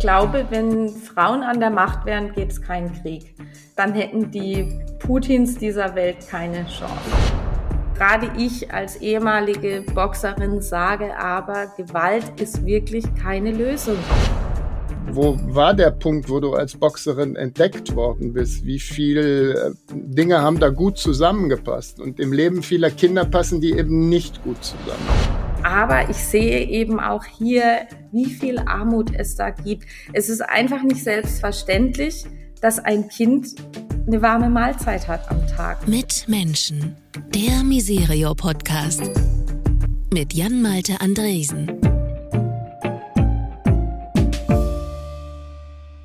glaube, wenn Frauen an der Macht wären, gäbe es keinen Krieg. Dann hätten die Putins dieser Welt keine Chance. Gerade ich als ehemalige Boxerin sage aber, Gewalt ist wirklich keine Lösung. Wo war der Punkt, wo du als Boxerin entdeckt worden bist? Wie viele äh, Dinge haben da gut zusammengepasst? Und im Leben vieler Kinder passen die eben nicht gut zusammen. Aber ich sehe eben auch hier, wie viel Armut es da gibt. Es ist einfach nicht selbstverständlich, dass ein Kind eine warme Mahlzeit hat am Tag. Mit Menschen. Der Miserio Podcast. Mit Jan-Malte Andresen.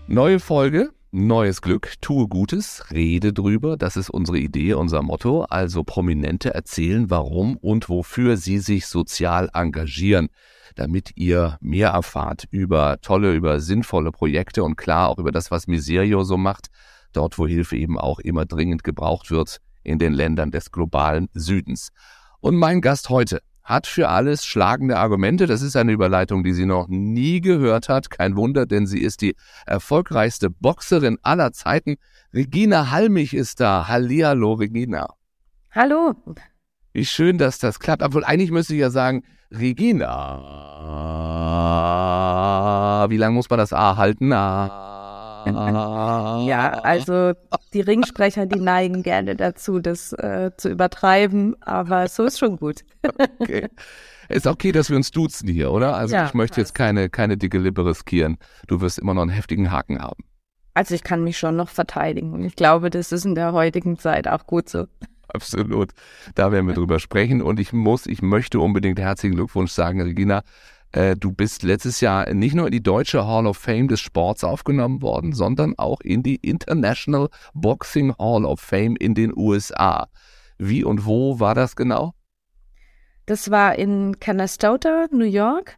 Neue Folge, neues Glück, tue Gutes, rede drüber, das ist unsere Idee, unser Motto. Also Prominente erzählen, warum und wofür sie sich sozial engagieren, damit ihr mehr erfahrt über tolle, über sinnvolle Projekte und klar auch über das, was Miserio so macht, dort wo Hilfe eben auch immer dringend gebraucht wird in den Ländern des globalen Südens. Und mein Gast heute hat für alles schlagende Argumente. Das ist eine Überleitung, die sie noch nie gehört hat. Kein Wunder, denn sie ist die erfolgreichste Boxerin aller Zeiten. Regina Halmich ist da. Hallihallo, Regina. Hallo. Wie schön, dass das klappt. Obwohl eigentlich müsste ich ja sagen, Regina. Wie lange muss man das A halten? A. ja, also die Ringsprecher, die neigen gerne dazu, das äh, zu übertreiben, aber so ist schon gut. okay. Ist okay, dass wir uns duzen hier, oder? Also ja, ich möchte jetzt keine, keine dicke Lippe riskieren. Du wirst immer noch einen heftigen Haken haben. Also ich kann mich schon noch verteidigen und ich glaube, das ist in der heutigen Zeit auch gut so. Absolut. Da werden wir drüber sprechen und ich muss, ich möchte unbedingt herzlichen Glückwunsch sagen, Regina. Äh, du bist letztes Jahr nicht nur in die deutsche Hall of Fame des Sports aufgenommen worden, sondern auch in die International Boxing Hall of Fame in den USA. Wie und wo war das genau? Das war in Canastota, New York.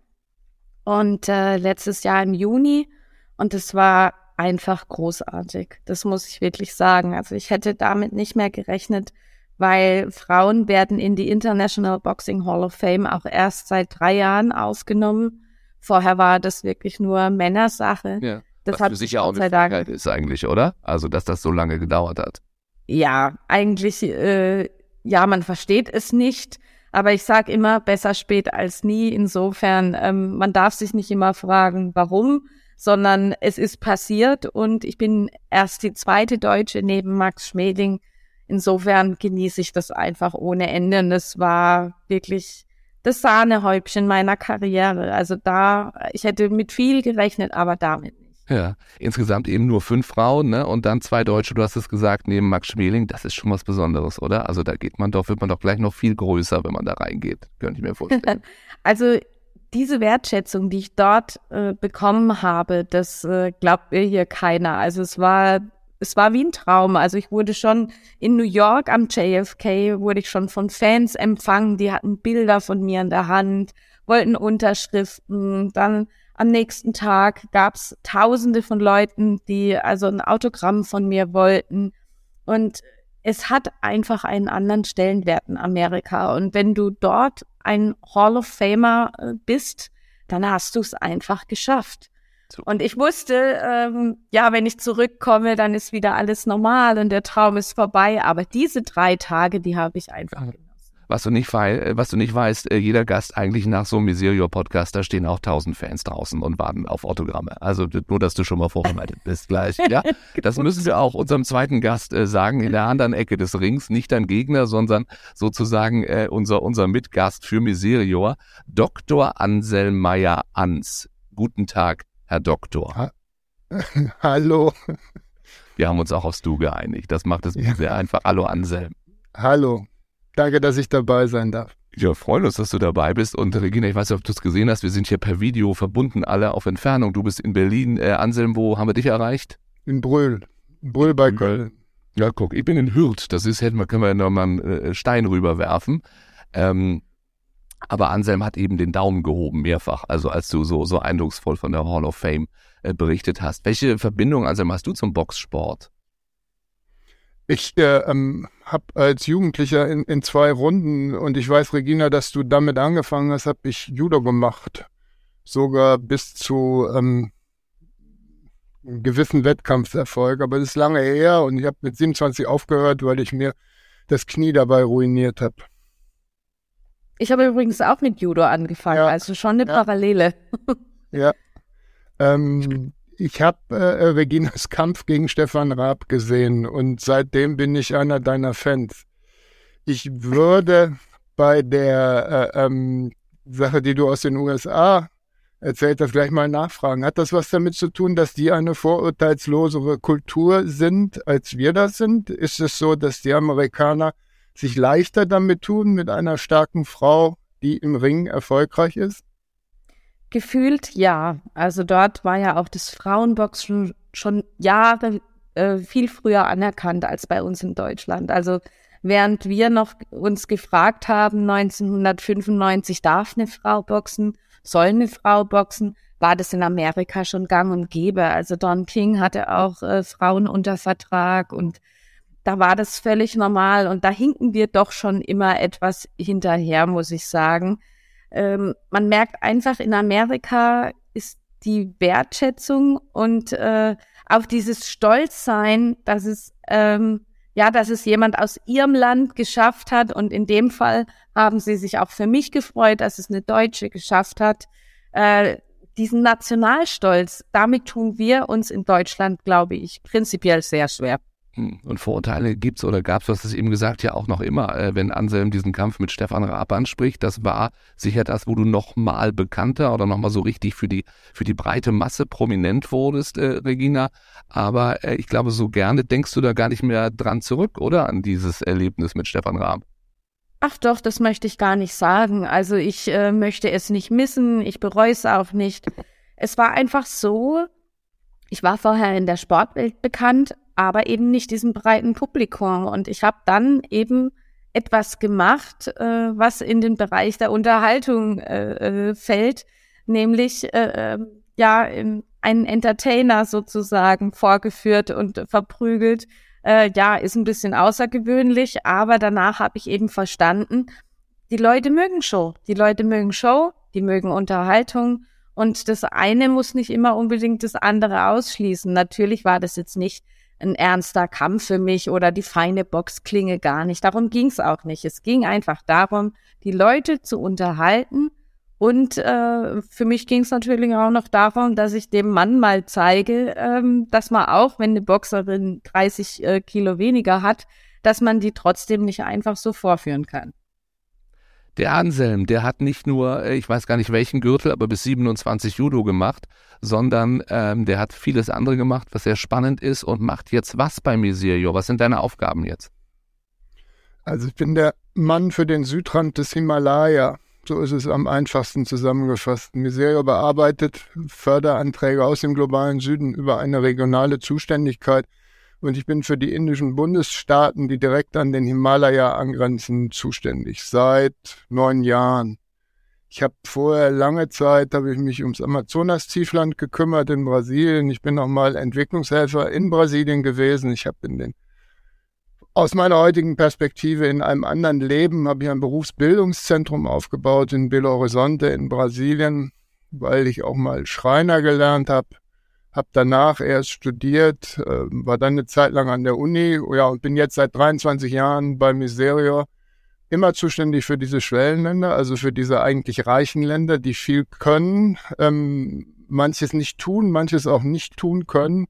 Und äh, letztes Jahr im Juni. Und es war einfach großartig. Das muss ich wirklich sagen. Also ich hätte damit nicht mehr gerechnet, weil Frauen werden in die International Boxing Hall of Fame auch erst seit drei Jahren aufgenommen. Vorher war das wirklich nur Männersache. Ja. Das Was hat für sich ja auch eine Frechheit ist eigentlich, oder? Also, dass das so lange gedauert hat. Ja, eigentlich, äh, ja, man versteht es nicht. Aber ich sage immer, besser spät als nie. Insofern, ähm, man darf sich nicht immer fragen, warum, sondern es ist passiert und ich bin erst die zweite Deutsche neben Max Schmeling, Insofern genieße ich das einfach ohne Ende. Und es war wirklich das Sahnehäubchen meiner Karriere. Also da, ich hätte mit viel gerechnet, aber damit nicht. Ja, insgesamt eben nur fünf Frauen, ne? Und dann zwei Deutsche, du hast es gesagt, neben Max Schmeling, das ist schon was Besonderes, oder? Also da geht man doch, wird man doch gleich noch viel größer, wenn man da reingeht. Könnte ich mir vorstellen. also diese Wertschätzung, die ich dort äh, bekommen habe, das äh, glaubt mir hier keiner. Also es war es war wie ein Traum. Also ich wurde schon in New York am JFK, wurde ich schon von Fans empfangen, die hatten Bilder von mir in der Hand, wollten Unterschriften. Dann am nächsten Tag gab's tausende von Leuten, die also ein Autogramm von mir wollten. Und es hat einfach einen anderen Stellenwert in Amerika. Und wenn du dort ein Hall of Famer äh, bist, dann hast du es einfach geschafft. Und ich wusste, ähm, ja, wenn ich zurückkomme, dann ist wieder alles normal und der Traum ist vorbei. Aber diese drei Tage, die habe ich einfach genossen. Was du nicht, äh, was du nicht weißt, äh, jeder Gast eigentlich nach so einem Miserio-Podcast, da stehen auch tausend Fans draußen und warten auf Autogramme. Also nur, dass du schon mal vorbereitet bist gleich. Ja, das müssen wir auch unserem zweiten Gast äh, sagen, in der anderen Ecke des Rings, nicht dein Gegner, sondern sozusagen äh, unser, unser Mitgast für Miserio, Dr. Anselm Meyer-Ans. Guten Tag. Herr Doktor. Ha Hallo. Wir haben uns auch aufs Du geeinigt. Das macht es ja. sehr einfach. Hallo Anselm. Hallo. Danke, dass ich dabei sein darf. Ja, freuen uns, dass du dabei bist. Und Regina, ich weiß nicht, ob du es gesehen hast. Wir sind hier per Video verbunden, alle auf Entfernung. Du bist in Berlin. Äh, Anselm, wo haben wir dich erreicht? In Brühl. Brühl bei Köln. Ja, guck, ich bin in Hürth. Das ist, hätten wir, können wir nochmal einen äh, Stein rüberwerfen. Ähm, aber Anselm hat eben den Daumen gehoben, mehrfach, also als du so, so eindrucksvoll von der Hall of Fame äh, berichtet hast. Welche Verbindung, Anselm, hast du zum Boxsport? Ich äh, ähm, habe als Jugendlicher in, in zwei Runden, und ich weiß, Regina, dass du damit angefangen hast, habe ich Judo gemacht. Sogar bis zu ähm, einen gewissen Wettkampfserfolg, aber das ist lange her und ich habe mit 27 aufgehört, weil ich mir das Knie dabei ruiniert habe. Ich habe übrigens auch mit Judo angefangen, ja. also schon eine ja. Parallele. ja. Ähm, ich habe äh, Reginas Kampf gegen Stefan Raab gesehen und seitdem bin ich einer deiner Fans. Ich würde bei der äh, ähm, Sache, die du aus den USA erzählt hast, gleich mal nachfragen. Hat das was damit zu tun, dass die eine vorurteilslosere Kultur sind, als wir das sind? Ist es so, dass die Amerikaner sich leichter damit tun, mit einer starken Frau, die im Ring erfolgreich ist? Gefühlt ja. Also dort war ja auch das Frauenboxen schon Jahre äh, viel früher anerkannt als bei uns in Deutschland. Also während wir noch uns gefragt haben, 1995 darf eine Frau boxen, soll eine Frau boxen, war das in Amerika schon gang und gäbe. Also Don King hatte auch äh, Frauen unter Vertrag und da war das völlig normal und da hinken wir doch schon immer etwas hinterher, muss ich sagen. Ähm, man merkt einfach, in Amerika ist die Wertschätzung und äh, auch dieses Stolzsein, dass es ähm, ja, dass es jemand aus ihrem Land geschafft hat. Und in dem Fall haben sie sich auch für mich gefreut, dass es eine Deutsche geschafft hat. Äh, diesen Nationalstolz, damit tun wir uns in Deutschland, glaube ich, prinzipiell sehr schwer. Hm. Und Vorurteile gibt's oder gab's, du hast es eben gesagt, ja auch noch immer, äh, wenn Anselm diesen Kampf mit Stefan Raab anspricht. Das war sicher das, wo du noch mal bekannter oder noch mal so richtig für die, für die breite Masse prominent wurdest, äh, Regina. Aber äh, ich glaube, so gerne denkst du da gar nicht mehr dran zurück, oder? An dieses Erlebnis mit Stefan Raab. Ach doch, das möchte ich gar nicht sagen. Also ich äh, möchte es nicht missen, ich bereue es auch nicht. Es war einfach so, ich war vorher in der Sportwelt bekannt, aber eben nicht diesem breiten Publikum. Und ich habe dann eben etwas gemacht, äh, was in den Bereich der Unterhaltung äh, äh, fällt, nämlich äh, ähm, ja einen Entertainer sozusagen vorgeführt und verprügelt. Äh, ja, ist ein bisschen außergewöhnlich, aber danach habe ich eben verstanden, die Leute mögen Show. Die Leute mögen Show, die mögen Unterhaltung. Und das eine muss nicht immer unbedingt das andere ausschließen. Natürlich war das jetzt nicht ein ernster Kampf für mich oder die feine Boxklinge gar nicht. Darum ging es auch nicht. Es ging einfach darum, die Leute zu unterhalten. Und äh, für mich ging es natürlich auch noch darum, dass ich dem Mann mal zeige, ähm, dass man auch, wenn eine Boxerin 30 äh, Kilo weniger hat, dass man die trotzdem nicht einfach so vorführen kann. Der Anselm, der hat nicht nur, äh, ich weiß gar nicht welchen Gürtel, aber bis 27 Judo gemacht, sondern ähm, der hat vieles andere gemacht, was sehr spannend ist und macht jetzt was bei Miserio. Was sind deine Aufgaben jetzt? Also ich bin der Mann für den Südrand des Himalaya. So ist es am einfachsten zusammengefasst. Miserio bearbeitet Förderanträge aus dem globalen Süden über eine regionale Zuständigkeit und ich bin für die indischen Bundesstaaten, die direkt an den Himalaya angrenzen, zuständig. Seit neun Jahren. Ich habe vorher lange Zeit, habe ich mich ums Amazonas-Tiefland gekümmert in Brasilien. Ich bin auch mal Entwicklungshelfer in Brasilien gewesen. Ich habe in den aus meiner heutigen Perspektive in einem anderen Leben habe ich ein Berufsbildungszentrum aufgebaut in Belo Horizonte in Brasilien, weil ich auch mal Schreiner gelernt habe habe danach erst studiert, äh, war dann eine Zeit lang an der Uni, ja, und bin jetzt seit 23 Jahren bei Miserio immer zuständig für diese Schwellenländer, also für diese eigentlich reichen Länder, die viel können, ähm, manches nicht tun, manches auch nicht tun können.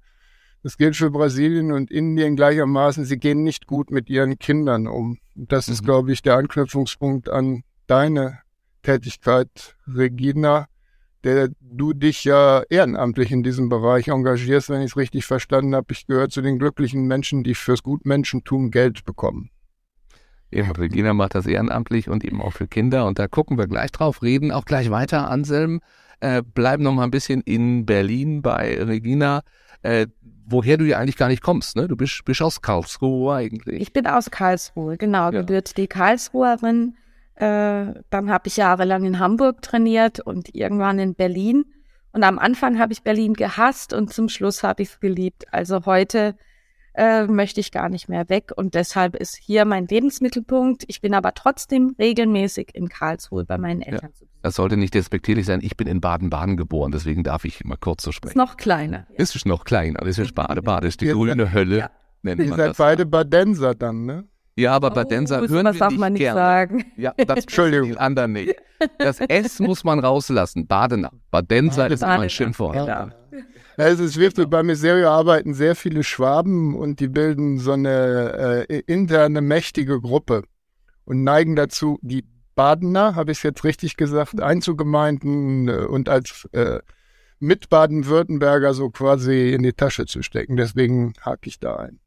Das gilt für Brasilien und Indien gleichermaßen. Sie gehen nicht gut mit ihren Kindern um. Das mhm. ist, glaube ich, der Anknüpfungspunkt an deine Tätigkeit, Regina der du dich ja ehrenamtlich in diesem Bereich engagierst, wenn ich es richtig verstanden habe. Ich gehöre zu den glücklichen Menschen, die fürs Gutmenschentum Geld bekommen. Eben, Regina macht das ehrenamtlich und eben auch für Kinder. Und da gucken wir gleich drauf, reden auch gleich weiter, Anselm. Äh, bleiben noch mal ein bisschen in Berlin bei Regina. Äh, woher du ja eigentlich gar nicht kommst, ne? Du bist, bist aus Karlsruhe eigentlich. Ich bin aus Karlsruhe, genau. Ja. Gebürtige Karlsruherin äh, dann habe ich jahrelang in Hamburg trainiert und irgendwann in Berlin. Und am Anfang habe ich Berlin gehasst und zum Schluss habe ich es geliebt. Also heute äh, möchte ich gar nicht mehr weg. Und deshalb ist hier mein Lebensmittelpunkt. Ich bin aber trotzdem regelmäßig in Karlsruhe bei meinen Eltern ja. Das sollte nicht despektierlich sein. Ich bin in Baden-Baden geboren, deswegen darf ich mal kurz so sprechen. Ist noch kleiner. Ist es noch kleiner. Das ist Bade-Bade. Das ist die grüne Hölle. Ja. Nennt Ihr seid beide Badenser dann, ne? Ja, aber Badenser oh, hören wir darf nicht man nicht gerne. sagen. Ja, das Entschuldigung, die anderen nicht. Das S muss man rauslassen. Badener. Badenser ist immer ein Schimpfwort. Ja. Also es wird bei Miserio arbeiten sehr viele Schwaben und die bilden so eine äh, interne mächtige Gruppe und neigen dazu, die Badener, habe ich es jetzt richtig gesagt, einzugemeinden äh, und als äh, mit Baden-Württemberger so quasi in die Tasche zu stecken. Deswegen hake ich da ein.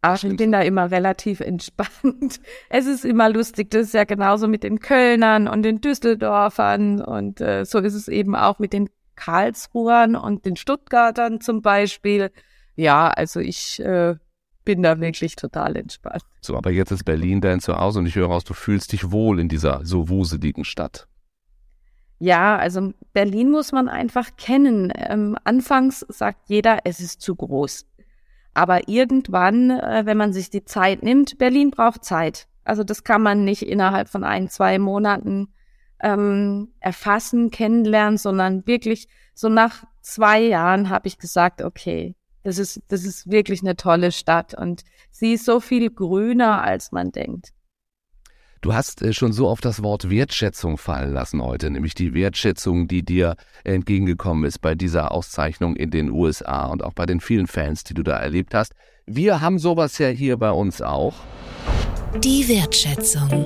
Ach, ich bin da immer relativ entspannt. Es ist immer lustig. Das ist ja genauso mit den Kölnern und den Düsseldorfern und äh, so ist es eben auch mit den Karlsruhern und den Stuttgartern zum Beispiel. Ja, also ich äh, bin da wirklich total entspannt. So, aber jetzt ist Berlin dein Zuhause und ich höre aus, du fühlst dich wohl in dieser so wuseligen Stadt. Ja, also Berlin muss man einfach kennen. Ähm, anfangs sagt jeder, es ist zu groß. Aber irgendwann, äh, wenn man sich die Zeit nimmt, Berlin braucht Zeit. Also das kann man nicht innerhalb von ein, zwei Monaten ähm, erfassen, kennenlernen, sondern wirklich so nach zwei Jahren habe ich gesagt, okay, das ist, das ist wirklich eine tolle Stadt und sie ist so viel grüner, als man denkt. Du hast äh, schon so auf das Wort Wertschätzung fallen lassen heute, nämlich die Wertschätzung, die dir entgegengekommen ist bei dieser Auszeichnung in den USA und auch bei den vielen Fans, die du da erlebt hast. Wir haben sowas ja hier bei uns auch. Die Wertschätzung.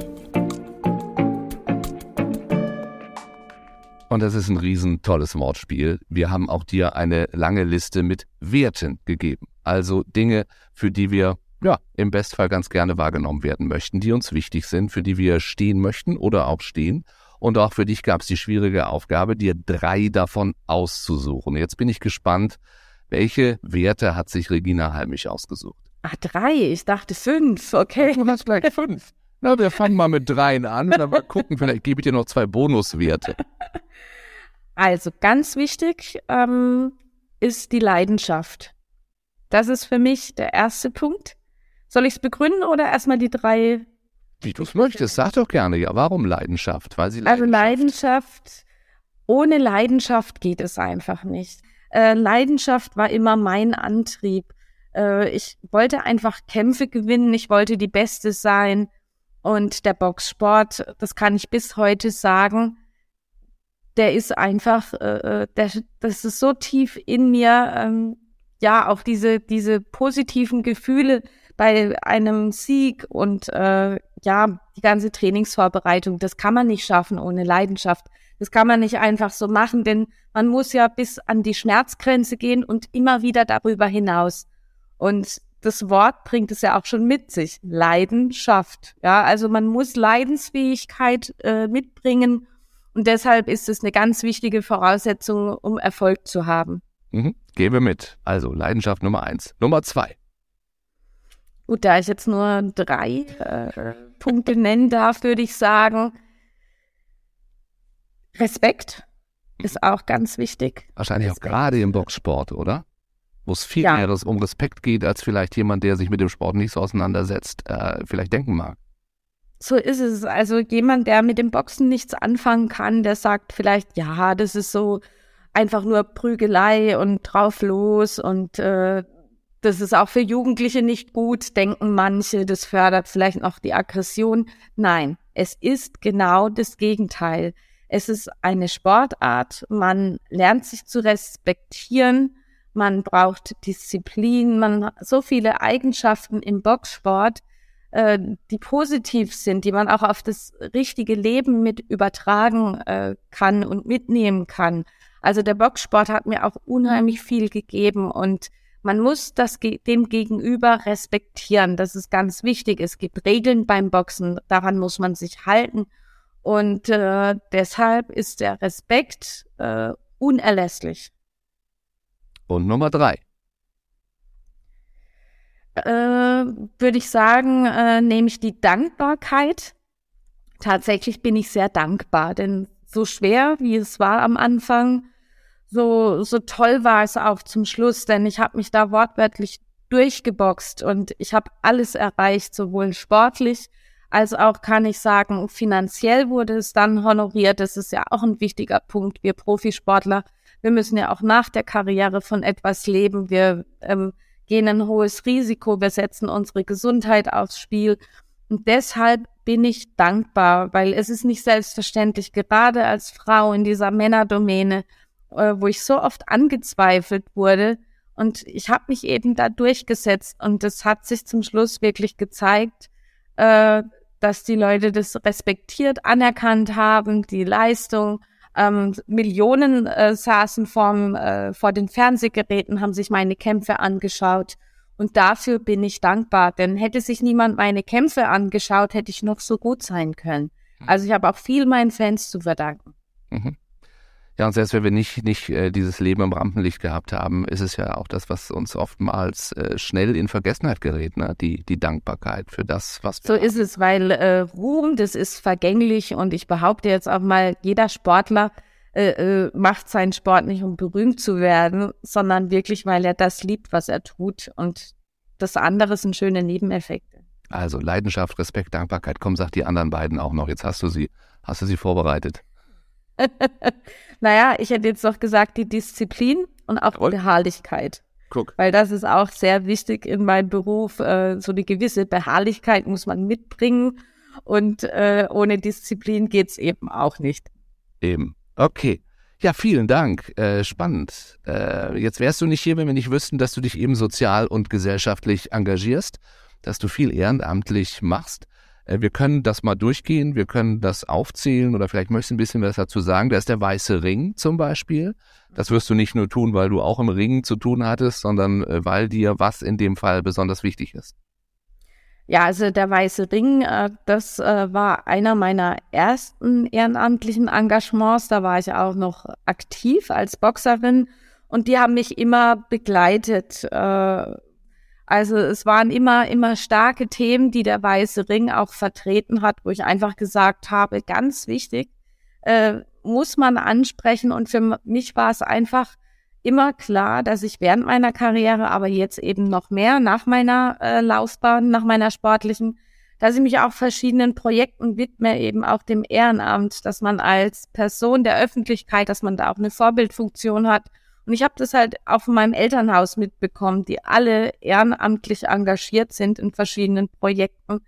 Und das ist ein riesen tolles Wortspiel. Wir haben auch dir eine lange Liste mit Werten gegeben. Also Dinge, für die wir ja, im Bestfall ganz gerne wahrgenommen werden möchten, die uns wichtig sind, für die wir stehen möchten oder auch stehen. Und auch für dich gab es die schwierige Aufgabe, dir drei davon auszusuchen. Jetzt bin ich gespannt, welche Werte hat sich Regina Halmich ausgesucht? Ah, drei. Ich dachte fünf. Okay. Du hast gleich fünf. Na, wir fangen mal mit dreien an dann mal gucken, vielleicht gebe ich dir noch zwei Bonuswerte. Also ganz wichtig ähm, ist die Leidenschaft. Das ist für mich der erste Punkt. Soll ich es begründen oder erstmal die drei? Wie du es möchtest, sag doch gerne, ja, warum Leidenschaft? Weil sie Leidenschaft. Also Leidenschaft, ohne Leidenschaft geht es einfach nicht. Äh, Leidenschaft war immer mein Antrieb. Äh, ich wollte einfach Kämpfe gewinnen, ich wollte die Beste sein. Und der Boxsport, das kann ich bis heute sagen, der ist einfach, äh, äh der, das ist so tief in mir, ähm, ja, auch diese, diese positiven Gefühle, bei einem Sieg und äh, ja, die ganze Trainingsvorbereitung, das kann man nicht schaffen ohne Leidenschaft. Das kann man nicht einfach so machen, denn man muss ja bis an die Schmerzgrenze gehen und immer wieder darüber hinaus. Und das Wort bringt es ja auch schon mit sich. Leidenschaft. Ja, also man muss Leidensfähigkeit äh, mitbringen und deshalb ist es eine ganz wichtige Voraussetzung, um Erfolg zu haben. Mhm. Gebe mit. Also Leidenschaft Nummer eins. Nummer zwei. Gut, da ich jetzt nur drei äh, Punkte nennen darf, würde ich sagen, Respekt ist auch ganz wichtig. Wahrscheinlich Respekt. auch gerade im Boxsport, oder? Wo es viel ja. mehr um Respekt geht, als vielleicht jemand, der sich mit dem Sport nicht so auseinandersetzt, äh, vielleicht denken mag. So ist es. Also jemand, der mit dem Boxen nichts anfangen kann, der sagt vielleicht, ja, das ist so einfach nur Prügelei und drauf los und äh, das ist auch für Jugendliche nicht gut, denken manche, das fördert vielleicht noch die Aggression. Nein, es ist genau das Gegenteil. Es ist eine Sportart, man lernt sich zu respektieren, man braucht Disziplin, man hat so viele Eigenschaften im Boxsport, äh, die positiv sind, die man auch auf das richtige Leben mit übertragen äh, kann und mitnehmen kann. Also der Boxsport hat mir auch unheimlich viel gegeben und man muss das dem Gegenüber respektieren. Das ist ganz wichtig. Es gibt Regeln beim Boxen, daran muss man sich halten. Und äh, deshalb ist der Respekt äh, unerlässlich. Und Nummer drei. Äh, Würde ich sagen, äh, nehme ich die Dankbarkeit. Tatsächlich bin ich sehr dankbar, denn so schwer, wie es war am Anfang, so, so toll war es auch zum Schluss, denn ich habe mich da wortwörtlich durchgeboxt und ich habe alles erreicht, sowohl sportlich als auch kann ich sagen, finanziell wurde es dann honoriert. Das ist ja auch ein wichtiger Punkt. Wir Profisportler, wir müssen ja auch nach der Karriere von etwas leben. Wir ähm, gehen ein hohes Risiko, wir setzen unsere Gesundheit aufs Spiel. Und deshalb bin ich dankbar, weil es ist nicht selbstverständlich, gerade als Frau in dieser Männerdomäne, äh, wo ich so oft angezweifelt wurde. Und ich habe mich eben da durchgesetzt und es hat sich zum Schluss wirklich gezeigt, äh, dass die Leute das respektiert, anerkannt haben, die Leistung. Ähm, Millionen äh, saßen vorm, äh, vor den Fernsehgeräten, haben sich meine Kämpfe angeschaut. Und dafür bin ich dankbar, denn hätte sich niemand meine Kämpfe angeschaut, hätte ich noch so gut sein können. Mhm. Also ich habe auch viel meinen Fans zu verdanken. Mhm. Ja, und selbst wenn wir nicht, nicht äh, dieses Leben im Rampenlicht gehabt haben, ist es ja auch das, was uns oftmals äh, schnell in Vergessenheit gerät, ne? die, die Dankbarkeit für das, was wir So haben. ist es, weil äh, Ruhm, das ist vergänglich und ich behaupte jetzt auch mal, jeder Sportler äh, äh, macht seinen Sport nicht, um berühmt zu werden, sondern wirklich, weil er das liebt, was er tut und das andere sind schöne Nebeneffekte. Also Leidenschaft, Respekt, Dankbarkeit, komm, sag die anderen beiden auch noch. Jetzt hast du sie, hast du sie vorbereitet. naja, ich hätte jetzt doch gesagt, die Disziplin und auch Jawohl. die Beharrlichkeit. Guck. Weil das ist auch sehr wichtig in meinem Beruf. Äh, so eine gewisse Beharrlichkeit muss man mitbringen. Und äh, ohne Disziplin geht's eben auch nicht. Eben. Okay. Ja, vielen Dank. Äh, spannend. Äh, jetzt wärst du nicht hier, wenn wir nicht wüssten, dass du dich eben sozial und gesellschaftlich engagierst, dass du viel ehrenamtlich machst. Äh, wir können das mal durchgehen, wir können das aufzählen oder vielleicht möchtest du ein bisschen was dazu sagen. Da ist der weiße Ring zum Beispiel. Das wirst du nicht nur tun, weil du auch im Ring zu tun hattest, sondern äh, weil dir was in dem Fall besonders wichtig ist. Ja, also der Weiße Ring, äh, das war einer meiner ersten ehrenamtlichen Engagements. Da war ich auch noch aktiv als Boxerin und die haben mich immer begleitet also es waren immer, immer starke Themen, die der Weiße Ring auch vertreten hat, wo ich einfach gesagt habe, ganz wichtig, äh, muss man ansprechen. Und für mich war es einfach immer klar, dass ich während meiner Karriere, aber jetzt eben noch mehr nach meiner äh, Laufbahn, nach meiner sportlichen, dass ich mich auch verschiedenen Projekten widme, eben auch dem Ehrenamt, dass man als Person der Öffentlichkeit, dass man da auch eine Vorbildfunktion hat und ich habe das halt auch von meinem Elternhaus mitbekommen, die alle ehrenamtlich engagiert sind in verschiedenen Projekten.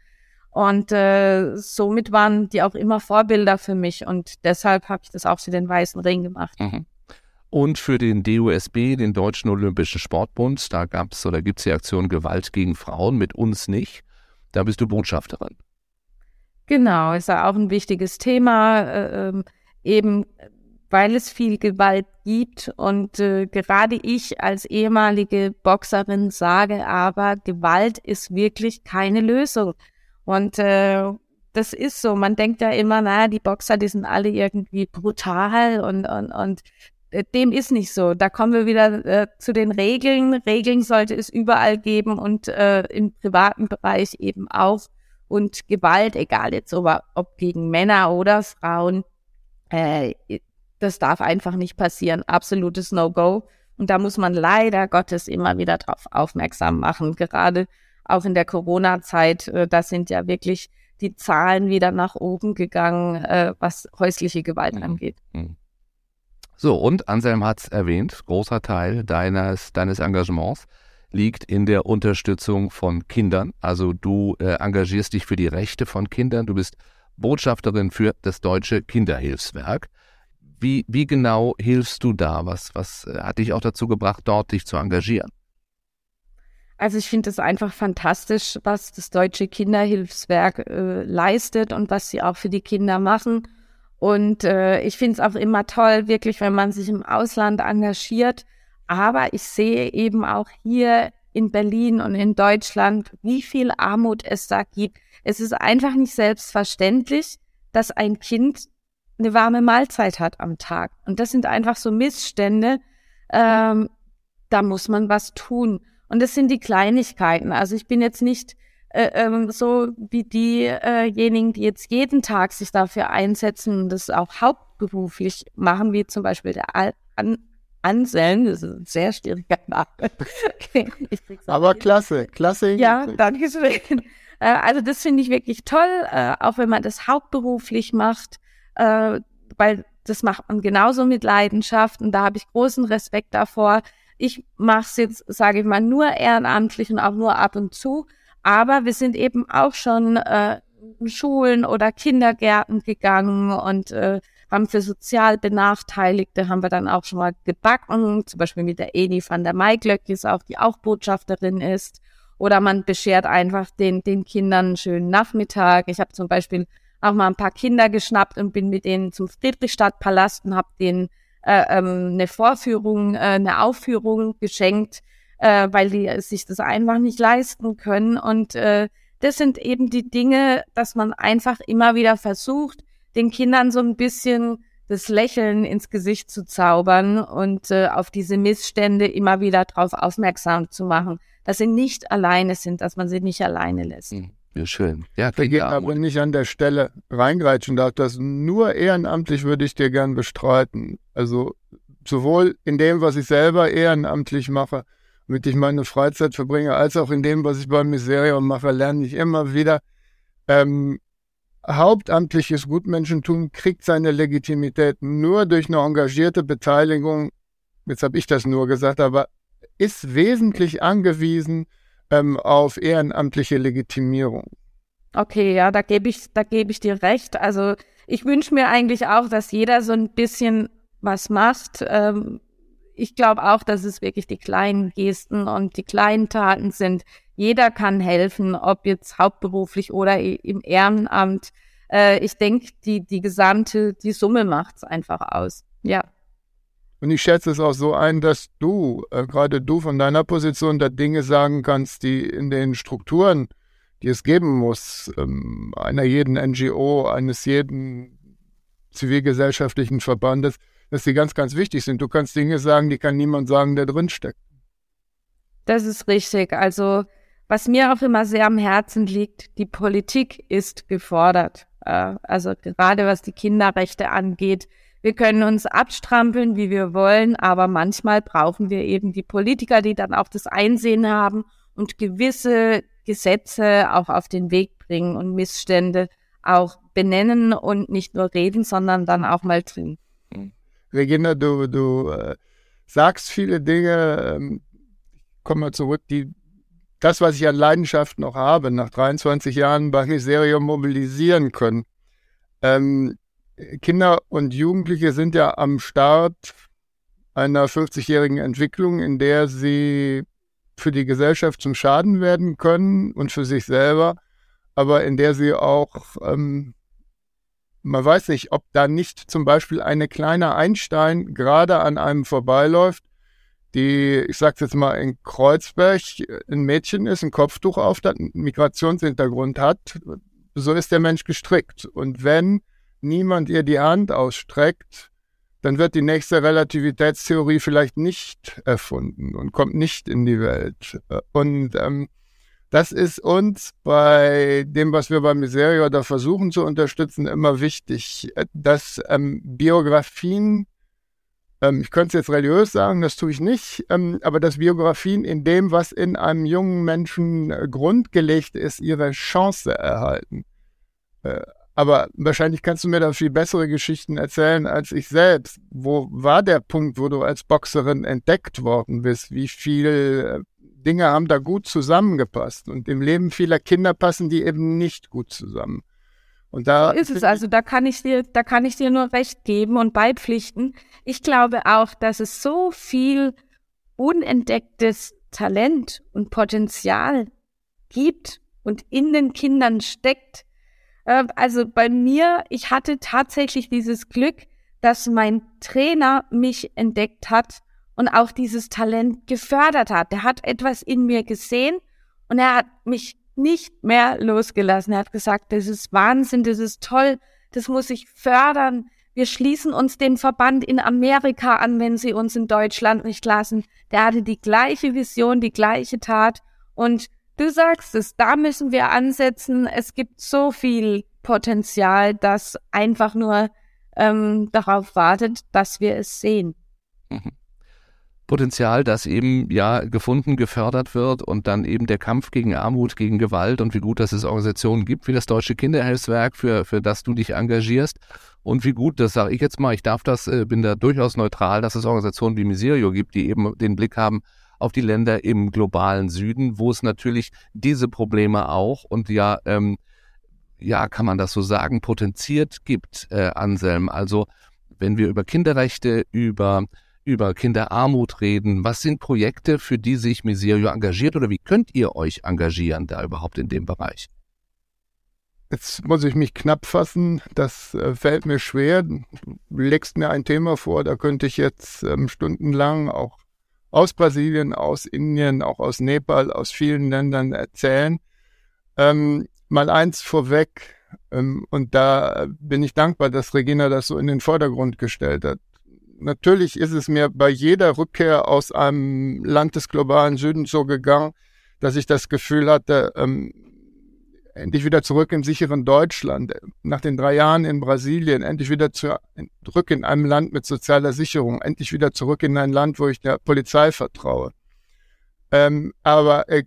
Und äh, somit waren die auch immer Vorbilder für mich. Und deshalb habe ich das auch für den Weißen Ring gemacht. Mhm. Und für den DUSB, den Deutschen Olympischen Sportbund, da gab es oder gibt es die Aktion Gewalt gegen Frauen, mit uns nicht. Da bist du Botschafterin. Genau, ist ja auch ein wichtiges Thema. Äh, ähm, eben weil es viel Gewalt gibt. Und äh, gerade ich als ehemalige Boxerin sage aber, Gewalt ist wirklich keine Lösung. Und äh, das ist so. Man denkt ja immer, naja, die Boxer, die sind alle irgendwie brutal und, und, und äh, dem ist nicht so. Da kommen wir wieder äh, zu den Regeln. Regeln sollte es überall geben und äh, im privaten Bereich eben auch. Und Gewalt, egal jetzt ob, ob gegen Männer oder Frauen, äh, das darf einfach nicht passieren. Absolutes No-Go. Und da muss man leider Gottes immer wieder drauf aufmerksam machen. Gerade auch in der Corona-Zeit, äh, da sind ja wirklich die Zahlen wieder nach oben gegangen, äh, was häusliche Gewalt mhm. angeht. Mhm. So, und Anselm hat es erwähnt, großer Teil deines, deines Engagements liegt in der Unterstützung von Kindern. Also du äh, engagierst dich für die Rechte von Kindern. Du bist Botschafterin für das Deutsche Kinderhilfswerk. Wie, wie genau hilfst du da? Was, was äh, hat dich auch dazu gebracht, dort dich zu engagieren? Also ich finde es einfach fantastisch, was das Deutsche Kinderhilfswerk äh, leistet und was sie auch für die Kinder machen. Und äh, ich finde es auch immer toll, wirklich, wenn man sich im Ausland engagiert. Aber ich sehe eben auch hier in Berlin und in Deutschland, wie viel Armut es da gibt. Es ist einfach nicht selbstverständlich, dass ein Kind eine warme Mahlzeit hat am Tag. Und das sind einfach so Missstände, ähm, da muss man was tun. Und das sind die Kleinigkeiten. Also ich bin jetzt nicht äh, ähm, so wie diejenigen, die jetzt jeden Tag sich dafür einsetzen und das auch hauptberuflich machen, wie zum Beispiel der Al An Anselm, das ist ein sehr schwieriger Name. Okay, Aber klasse, klasse. Ja, danke schön. Äh, also das finde ich wirklich toll, äh, auch wenn man das hauptberuflich macht, äh, weil das macht man genauso mit Leidenschaft und da habe ich großen Respekt davor. Ich mache es jetzt, sage ich mal, nur ehrenamtlich und auch nur ab und zu, aber wir sind eben auch schon äh, in Schulen oder Kindergärten gegangen und äh, haben für sozial Benachteiligte haben wir dann auch schon mal gebacken, zum Beispiel mit der Eni van der Maiglöckis auch, die auch Botschafterin ist. Oder man beschert einfach den, den Kindern einen schönen Nachmittag. Ich habe zum Beispiel auch mal ein paar Kinder geschnappt und bin mit denen zum Friedrichstadtpalast und habe denen äh, ähm, eine Vorführung, äh, eine Aufführung geschenkt, äh, weil die sich das einfach nicht leisten können. Und äh, das sind eben die Dinge, dass man einfach immer wieder versucht, den Kindern so ein bisschen das Lächeln ins Gesicht zu zaubern und äh, auf diese Missstände immer wieder darauf aufmerksam zu machen, dass sie nicht alleine sind, dass man sie nicht alleine lässt. Hm, ja, schön. Ja, ja aber nicht an der Stelle reingreitschen darf, das nur ehrenamtlich würde ich dir gern bestreiten. Also sowohl in dem, was ich selber ehrenamtlich mache, mit ich meine Freizeit verbringe, als auch in dem, was ich beim Miserium mache, lerne ich immer wieder, ähm, hauptamtliches Gutmenschentum kriegt seine Legitimität nur durch eine engagierte Beteiligung, jetzt habe ich das nur gesagt, aber ist wesentlich angewiesen ähm, auf ehrenamtliche Legitimierung. Okay, ja, da gebe ich, da gebe ich dir recht. Also ich wünsche mir eigentlich auch, dass jeder so ein bisschen was macht. Ähm, ich glaube auch, dass es wirklich die kleinen Gesten und die kleinen Taten sind, jeder kann helfen, ob jetzt hauptberuflich oder im Ehrenamt. Äh, ich denke, die, die gesamte, die Summe macht es einfach aus. Ja. Und ich schätze es auch so ein, dass du, äh, gerade du von deiner Position, da Dinge sagen kannst, die in den Strukturen, die es geben muss, ähm, einer jeden NGO, eines jeden zivilgesellschaftlichen Verbandes, dass die ganz, ganz wichtig sind. Du kannst Dinge sagen, die kann niemand sagen, der drinsteckt. Das ist richtig. Also was mir auch immer sehr am Herzen liegt, die Politik ist gefordert. Äh, also gerade was die Kinderrechte angeht. Wir können uns abstrampeln, wie wir wollen, aber manchmal brauchen wir eben die Politiker, die dann auch das Einsehen haben und gewisse Gesetze auch auf den Weg bringen und Missstände auch benennen und nicht nur reden, sondern dann auch mal tun. Regina, du, du äh, sagst viele Dinge, ähm, komm mal zurück, die das, was ich an Leidenschaft noch habe, nach 23 Jahren bei Miserium mobilisieren können. Ähm, Kinder und Jugendliche sind ja am Start einer 50-jährigen Entwicklung, in der sie für die Gesellschaft zum Schaden werden können und für sich selber, aber in der sie auch, ähm, man weiß nicht, ob da nicht zum Beispiel eine kleine Einstein gerade an einem vorbeiläuft, die, ich sag's jetzt mal, in Kreuzberg ein Mädchen ist, ein Kopftuch auf, das einen Migrationshintergrund hat, so ist der Mensch gestrickt. Und wenn niemand ihr die Hand ausstreckt, dann wird die nächste Relativitätstheorie vielleicht nicht erfunden und kommt nicht in die Welt. Und ähm, das ist uns bei dem, was wir bei Miserio da versuchen zu unterstützen, immer wichtig, dass ähm, Biografien ähm, ich könnte es jetzt religiös sagen, das tue ich nicht, ähm, aber dass Biografien in dem, was in einem jungen Menschen äh, grundgelegt ist, ihre Chance erhalten. Äh, aber wahrscheinlich kannst du mir da viel bessere Geschichten erzählen als ich selbst. Wo war der Punkt, wo du als Boxerin entdeckt worden bist? Wie viele äh, Dinge haben da gut zusammengepasst? Und im Leben vieler Kinder passen die eben nicht gut zusammen. Und da so ist es also, da kann ich dir, da kann ich dir nur recht geben und beipflichten. Ich glaube auch, dass es so viel unentdecktes Talent und Potenzial gibt und in den Kindern steckt. Ähm, also bei mir, ich hatte tatsächlich dieses Glück, dass mein Trainer mich entdeckt hat und auch dieses Talent gefördert hat. Der hat etwas in mir gesehen und er hat mich nicht mehr losgelassen. Er hat gesagt, das ist Wahnsinn, das ist toll, das muss ich fördern. Wir schließen uns den Verband in Amerika an, wenn sie uns in Deutschland nicht lassen. Der hatte die gleiche Vision, die gleiche Tat. Und du sagst es, da müssen wir ansetzen. Es gibt so viel Potenzial, das einfach nur ähm, darauf wartet, dass wir es sehen. Mhm. Potenzial, das eben ja gefunden, gefördert wird und dann eben der Kampf gegen Armut, gegen Gewalt und wie gut, dass es Organisationen gibt, wie das Deutsche Kinderhilfswerk, für, für das du dich engagierst und wie gut, das sage ich jetzt mal, ich darf das, äh, bin da durchaus neutral, dass es Organisationen wie Miserio gibt, die eben den Blick haben auf die Länder im globalen Süden, wo es natürlich diese Probleme auch und ja, ähm, ja, kann man das so sagen, potenziert gibt, äh, Anselm. Also wenn wir über Kinderrechte, über über Kinderarmut reden. Was sind Projekte, für die sich Miserio engagiert oder wie könnt ihr euch engagieren da überhaupt in dem Bereich? Jetzt muss ich mich knapp fassen. Das äh, fällt mir schwer. Du legst mir ein Thema vor, da könnte ich jetzt ähm, stundenlang auch aus Brasilien, aus Indien, auch aus Nepal, aus vielen Ländern erzählen. Ähm, mal eins vorweg, ähm, und da bin ich dankbar, dass Regina das so in den Vordergrund gestellt hat natürlich ist es mir bei jeder Rückkehr aus einem Land des globalen Südens so gegangen, dass ich das Gefühl hatte, ähm, endlich wieder zurück im sicheren Deutschland, nach den drei Jahren in Brasilien, endlich wieder zurück in einem Land mit sozialer Sicherung, endlich wieder zurück in ein Land, wo ich der Polizei vertraue. Ähm, aber äh,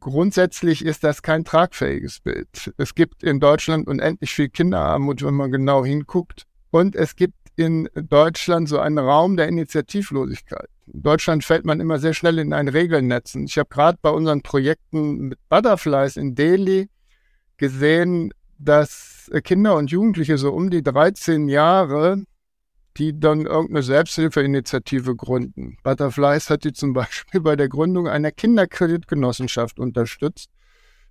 grundsätzlich ist das kein tragfähiges Bild. Es gibt in Deutschland unendlich viel Kinderarmut, wenn man genau hinguckt. Und es gibt in Deutschland so einen Raum der Initiativlosigkeit. In Deutschland fällt man immer sehr schnell in ein Regelnetz. Und ich habe gerade bei unseren Projekten mit Butterflies in Delhi gesehen, dass Kinder und Jugendliche so um die 13 Jahre, die dann irgendeine Selbsthilfeinitiative gründen. Butterflies hat die zum Beispiel bei der Gründung einer Kinderkreditgenossenschaft unterstützt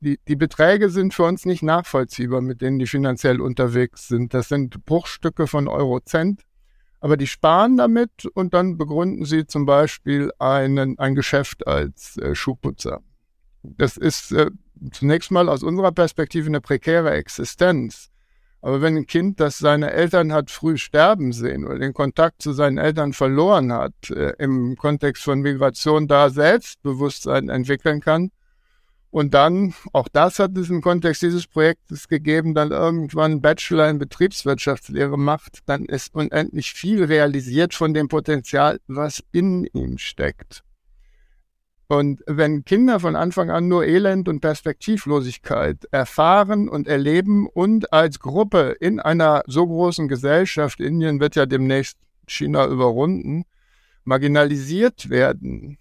die, die Beträge sind für uns nicht nachvollziehbar, mit denen die finanziell unterwegs sind. Das sind Bruchstücke von Eurocent. Aber die sparen damit und dann begründen sie zum Beispiel einen, ein Geschäft als äh, Schuhputzer. Das ist äh, zunächst mal aus unserer Perspektive eine prekäre Existenz. Aber wenn ein Kind, das seine Eltern hat früh sterben sehen oder den Kontakt zu seinen Eltern verloren hat, äh, im Kontext von Migration da Selbstbewusstsein entwickeln kann, und dann, auch das hat es im Kontext dieses Projektes gegeben, dann irgendwann Bachelor in Betriebswirtschaftslehre macht, dann ist unendlich viel realisiert von dem Potenzial, was in ihm steckt. Und wenn Kinder von Anfang an nur Elend und Perspektivlosigkeit erfahren und erleben und als Gruppe in einer so großen Gesellschaft, Indien wird ja demnächst China überrunden, marginalisiert werden,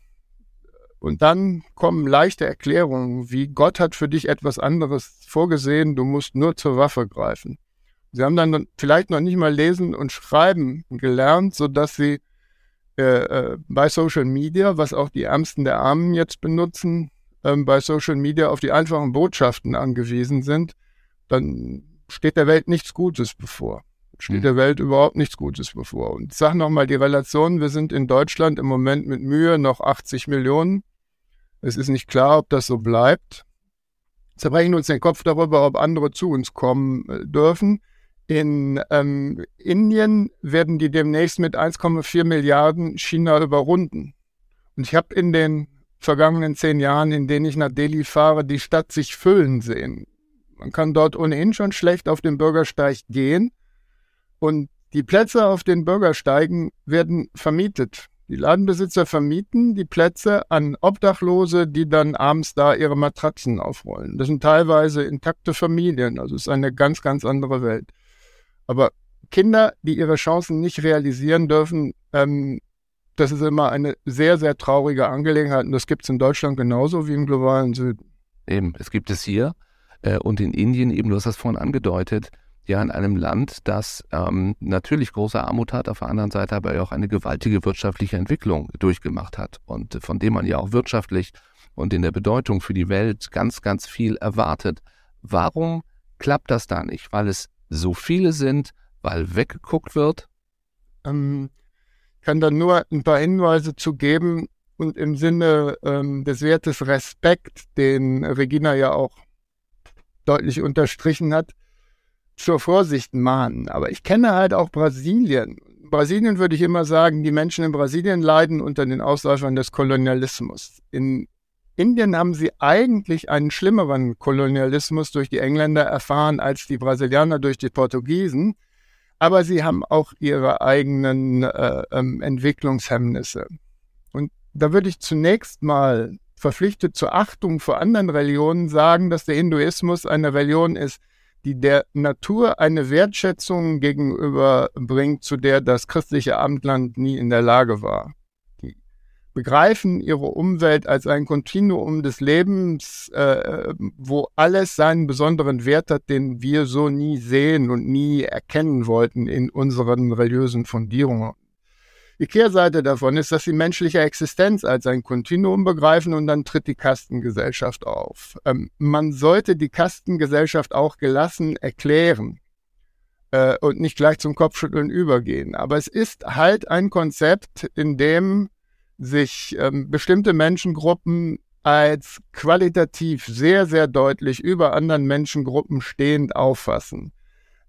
und dann kommen leichte Erklärungen, wie Gott hat für dich etwas anderes vorgesehen, du musst nur zur Waffe greifen. Sie haben dann vielleicht noch nicht mal lesen und schreiben gelernt, so dass sie äh, äh, bei Social Media, was auch die Ärmsten der Armen jetzt benutzen, äh, bei Social Media auf die einfachen Botschaften angewiesen sind, dann steht der Welt nichts Gutes bevor. Steht hm. der Welt überhaupt nichts Gutes bevor. Und ich sage nochmal die Relation, wir sind in Deutschland im Moment mit Mühe noch 80 Millionen. Es ist nicht klar, ob das so bleibt. Zerbrechen uns den Kopf darüber, ob andere zu uns kommen äh, dürfen. In ähm, Indien werden die demnächst mit 1,4 Milliarden China überrunden. Und ich habe in den vergangenen zehn Jahren, in denen ich nach Delhi fahre, die Stadt sich füllen sehen. Man kann dort ohnehin schon schlecht auf den Bürgersteig gehen. Und die Plätze auf den Bürgersteigen werden vermietet. Die Ladenbesitzer vermieten die Plätze an Obdachlose, die dann abends da ihre Matratzen aufrollen. Das sind teilweise intakte Familien, also es ist eine ganz, ganz andere Welt. Aber Kinder, die ihre Chancen nicht realisieren dürfen, ähm, das ist immer eine sehr, sehr traurige Angelegenheit und das gibt es in Deutschland genauso wie im globalen Süden. Eben, es gibt es hier äh, und in Indien eben, du hast das vorhin angedeutet, ja in einem Land, das ähm, natürlich große Armut hat, auf der anderen Seite aber auch eine gewaltige wirtschaftliche Entwicklung durchgemacht hat und von dem man ja auch wirtschaftlich und in der Bedeutung für die Welt ganz, ganz viel erwartet. Warum klappt das da nicht? Weil es so viele sind, weil weggeguckt wird? Ähm, kann da nur ein paar Hinweise zu geben und im Sinne ähm, des Wertes Respekt, den Regina ja auch deutlich unterstrichen hat, zur Vorsicht mahnen. Aber ich kenne halt auch Brasilien. Brasilien würde ich immer sagen, die Menschen in Brasilien leiden unter den Ausläufern des Kolonialismus. In Indien haben sie eigentlich einen schlimmeren Kolonialismus durch die Engländer erfahren als die Brasilianer durch die Portugiesen. Aber sie haben auch ihre eigenen äh, ähm, Entwicklungshemmnisse. Und da würde ich zunächst mal verpflichtet zur Achtung vor anderen Religionen sagen, dass der Hinduismus eine Religion ist, die der Natur eine Wertschätzung gegenüberbringt, zu der das christliche Abendland nie in der Lage war. Begreifen ihre Umwelt als ein Kontinuum des Lebens, äh, wo alles seinen besonderen Wert hat, den wir so nie sehen und nie erkennen wollten in unseren religiösen Fundierungen. Die Kehrseite davon ist, dass sie menschliche Existenz als ein Kontinuum begreifen und dann tritt die Kastengesellschaft auf. Ähm, man sollte die Kastengesellschaft auch gelassen erklären äh, und nicht gleich zum Kopfschütteln übergehen. Aber es ist halt ein Konzept, in dem sich ähm, bestimmte Menschengruppen als qualitativ sehr, sehr deutlich über anderen Menschengruppen stehend auffassen.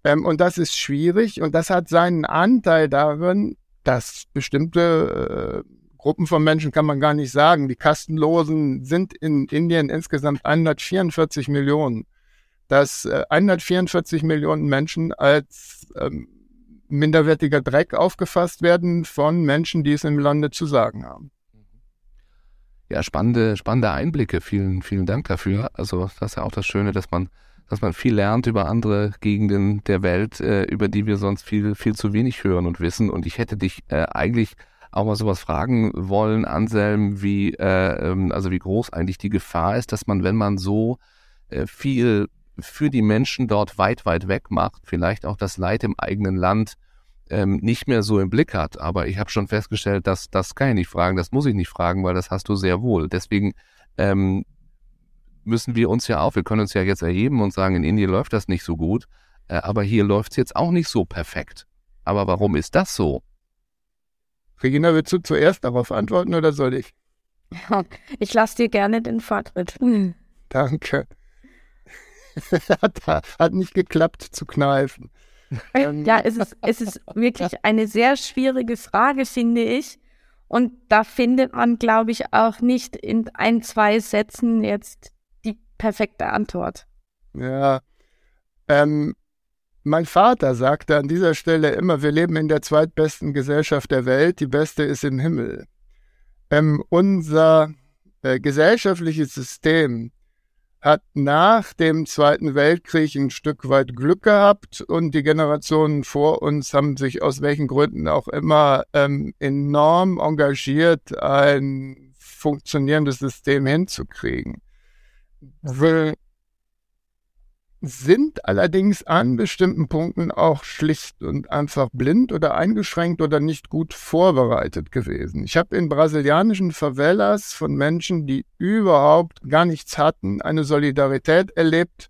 Ähm, und das ist schwierig und das hat seinen Anteil darin, dass bestimmte äh, Gruppen von Menschen kann man gar nicht sagen. Die Kastenlosen sind in Indien insgesamt 144 Millionen. Dass äh, 144 Millionen Menschen als ähm, minderwertiger Dreck aufgefasst werden von Menschen, die es im Lande zu sagen haben. Ja, spannende, spannende Einblicke. Vielen, vielen Dank dafür. Also das ist ja auch das Schöne, dass man, dass man viel lernt über andere Gegenden der Welt, äh, über die wir sonst viel, viel zu wenig hören und wissen. Und ich hätte dich äh, eigentlich auch mal sowas fragen wollen, Anselm, wie, äh, ähm, also wie groß eigentlich die Gefahr ist, dass man, wenn man so äh, viel für die Menschen dort weit, weit weg macht, vielleicht auch das Leid im eigenen Land ähm, nicht mehr so im Blick hat. Aber ich habe schon festgestellt, dass das kann ich nicht fragen, das muss ich nicht fragen, weil das hast du sehr wohl. Deswegen ähm, müssen wir uns ja auch, wir können uns ja jetzt erheben und sagen, in Indien läuft das nicht so gut, äh, aber hier läuft es jetzt auch nicht so perfekt. Aber warum ist das so? Regina, willst du zuerst darauf antworten oder soll ich? Ich lasse dir gerne den Vortritt. Danke. hat, hat nicht geklappt zu kneifen. Ähm, ja, es ist, es ist wirklich eine sehr schwierige Frage, finde ich. Und da findet man, glaube ich, auch nicht in ein, zwei Sätzen jetzt die perfekte Antwort. Ja. Ähm, mein Vater sagte an dieser Stelle immer, wir leben in der zweitbesten Gesellschaft der Welt, die beste ist im Himmel. Ähm, unser äh, gesellschaftliches System hat nach dem Zweiten Weltkrieg ein Stück weit Glück gehabt und die Generationen vor uns haben sich aus welchen Gründen auch immer ähm, enorm engagiert, ein funktionierendes System hinzukriegen. Will sind allerdings an bestimmten Punkten auch schlicht und einfach blind oder eingeschränkt oder nicht gut vorbereitet gewesen. Ich habe in brasilianischen Favelas von Menschen, die überhaupt gar nichts hatten, eine Solidarität erlebt,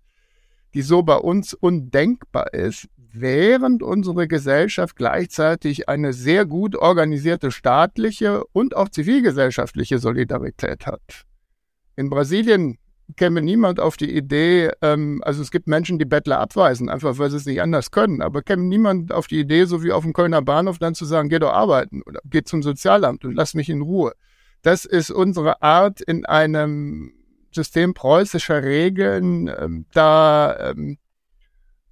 die so bei uns undenkbar ist, während unsere Gesellschaft gleichzeitig eine sehr gut organisierte staatliche und auch zivilgesellschaftliche Solidarität hat. In Brasilien käme niemand auf die Idee, ähm, also es gibt Menschen, die Bettler abweisen, einfach weil sie es nicht anders können, aber käme niemand auf die Idee, so wie auf dem Kölner Bahnhof, dann zu sagen, geh doch arbeiten oder geh zum Sozialamt und lass mich in Ruhe. Das ist unsere Art in einem System preußischer Regeln, ähm, da, ähm,